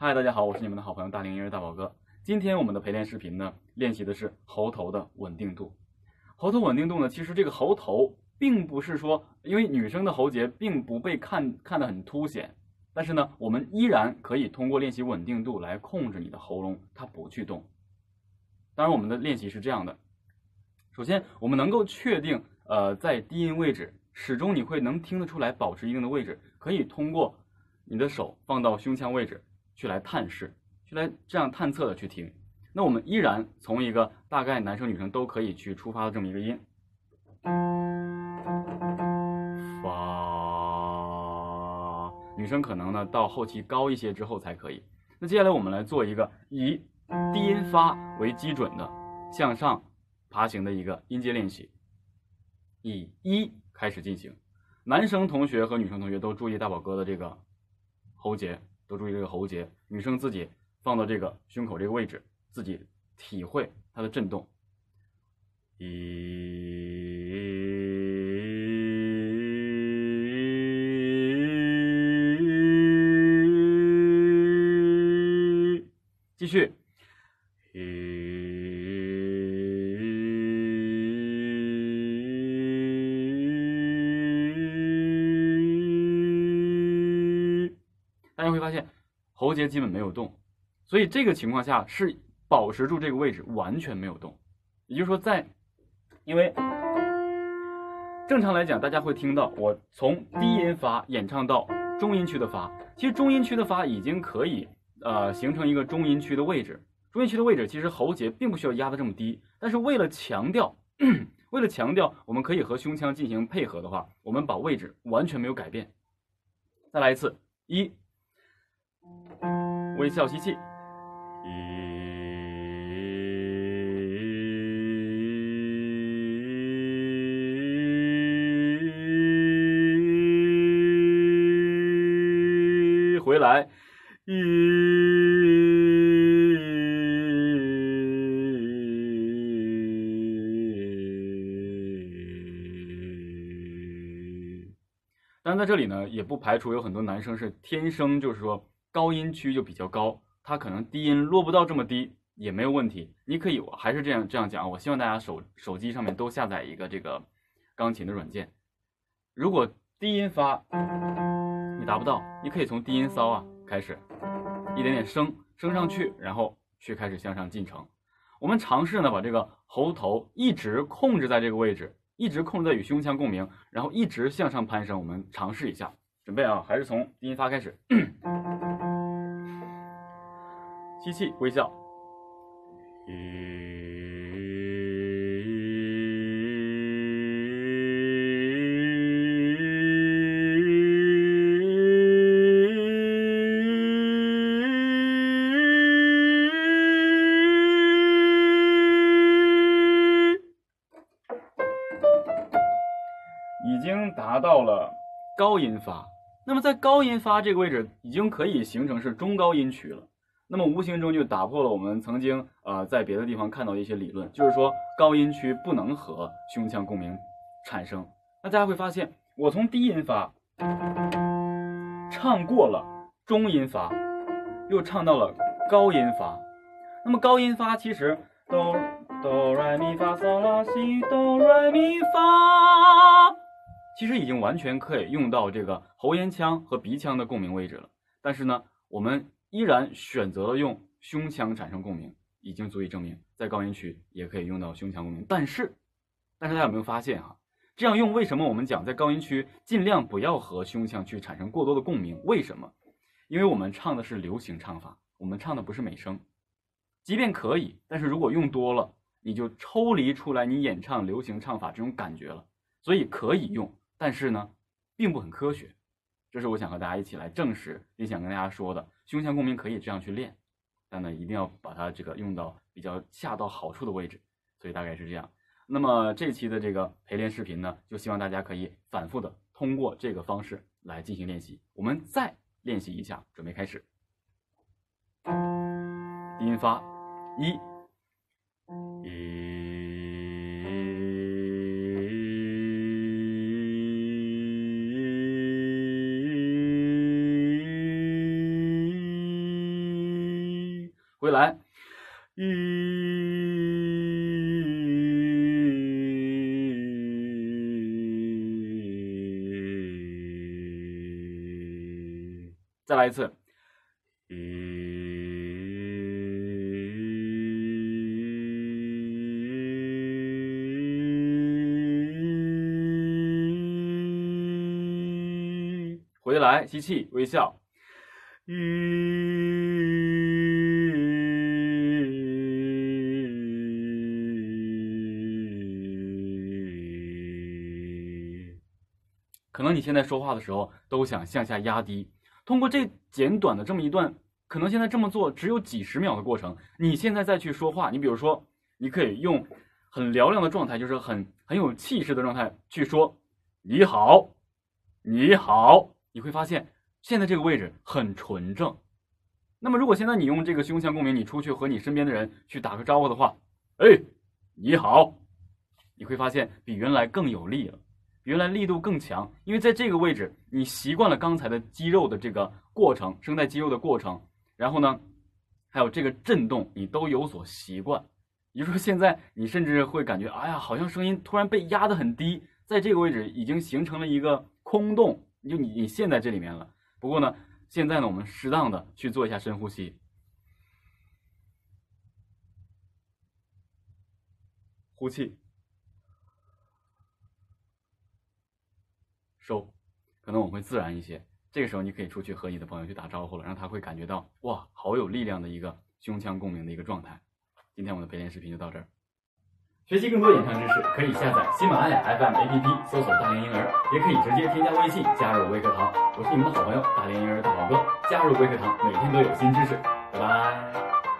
嗨，大家好，我是你们的好朋友大龄婴儿大宝哥。今天我们的陪练视频呢，练习的是喉头的稳定度。喉头稳定度呢，其实这个喉头并不是说，因为女生的喉结并不被看看得很凸显，但是呢，我们依然可以通过练习稳定度来控制你的喉咙，它不去动。当然，我们的练习是这样的：首先，我们能够确定，呃，在低音位置，始终你会能听得出来，保持一定的位置，可以通过你的手放到胸腔位置去来探视。去来这样探测的去听，那我们依然从一个大概男生女生都可以去出发的这么一个音，发，女生可能呢到后期高一些之后才可以。那接下来我们来做一个以低音发为基准的向上爬行的一个音阶练习，以一开始进行。男生同学和女生同学都注意大宝哥的这个喉结，多注意这个喉结，女生自己。放到这个胸口这个位置，自己体会它的震动。一，继续。会发现喉结基本没有动。所以这个情况下是保持住这个位置，完全没有动。也就是说，在因为正常来讲，大家会听到我从低音发演唱到中音区的发，其实中音区的发已经可以呃形成一个中音区的位置。中音区的位置其实喉结并不需要压得这么低，但是为了强调，为了强调我们可以和胸腔进行配合的话，我们把位置完全没有改变。再来一次，一微笑吸气。一回来，当然在这里呢，也不排除有很多男生是天生就是说高音区就比较高。它可能低音落不到这么低也没有问题，你可以还是这样这样讲。我希望大家手手机上面都下载一个这个钢琴的软件。如果低音发你达不到，你可以从低音骚啊开始，一点点升升上去，然后去开始向上进程。我们尝试呢把这个喉头一直控制在这个位置，一直控制在与胸腔共鸣，然后一直向上攀升。我们尝试一下，准备啊，还是从低音发开始。吸气，微笑。已经达到了高音发，那么在高音发这个位置，已经可以形成是中高音区了。那么无形中就打破了我们曾经啊在别的地方看到一些理论，就是说高音区不能和胸腔共鸣产生。那大家会发现，我从低音发唱过了中音发，又唱到了高音发。那么高音发其实哆哆来咪发嗦拉西哆来咪发，其实已经完全可以用到这个喉咽腔和鼻腔的共鸣位置了。但是呢，我们。依然选择了用胸腔产生共鸣，已经足以证明在高音区也可以用到胸腔共鸣。但是，但是大家有没有发现哈？这样用为什么我们讲在高音区尽量不要和胸腔去产生过多的共鸣？为什么？因为我们唱的是流行唱法，我们唱的不是美声。即便可以，但是如果用多了，你就抽离出来你演唱流行唱法这种感觉了。所以可以用，但是呢，并不很科学。这是我想和大家一起来证实，也想跟大家说的。胸腔共鸣可以这样去练，但呢，一定要把它这个用到比较恰到好处的位置。所以大概是这样。那么这期的这个陪练视频呢，就希望大家可以反复的通过这个方式来进行练习。我们再练习一下，准备开始。低音发，一。回来，一，再来一次，一，回来，吸气，微笑，一。可能你现在说话的时候都想向下压低，通过这简短的这么一段，可能现在这么做只有几十秒的过程，你现在再去说话，你比如说，你可以用很嘹亮的状态，就是很很有气势的状态去说“你好，你好”，你会发现现在这个位置很纯正。那么如果现在你用这个胸腔共鸣，你出去和你身边的人去打个招呼的话，哎，你好，你会发现比原来更有力了。原来力度更强，因为在这个位置，你习惯了刚才的肌肉的这个过程，声带肌肉的过程，然后呢，还有这个震动，你都有所习惯。也就是说，现在你甚至会感觉，哎呀，好像声音突然被压得很低，在这个位置已经形成了一个空洞，就你你陷在这里面了。不过呢，现在呢，我们适当的去做一下深呼吸，呼气。收，可能我会自然一些。这个时候你可以出去和你的朋友去打招呼了，让他会感觉到哇，好有力量的一个胸腔共鸣的一个状态。今天我们的陪练视频就到这儿。学习更多演唱知识，可以下载喜马拉雅 FM APP，搜索“大连婴儿”，也可以直接添加微信加入微课堂。我是你们的好朋友大连婴儿大宝哥，加入微课堂，每天都有新知识。拜拜。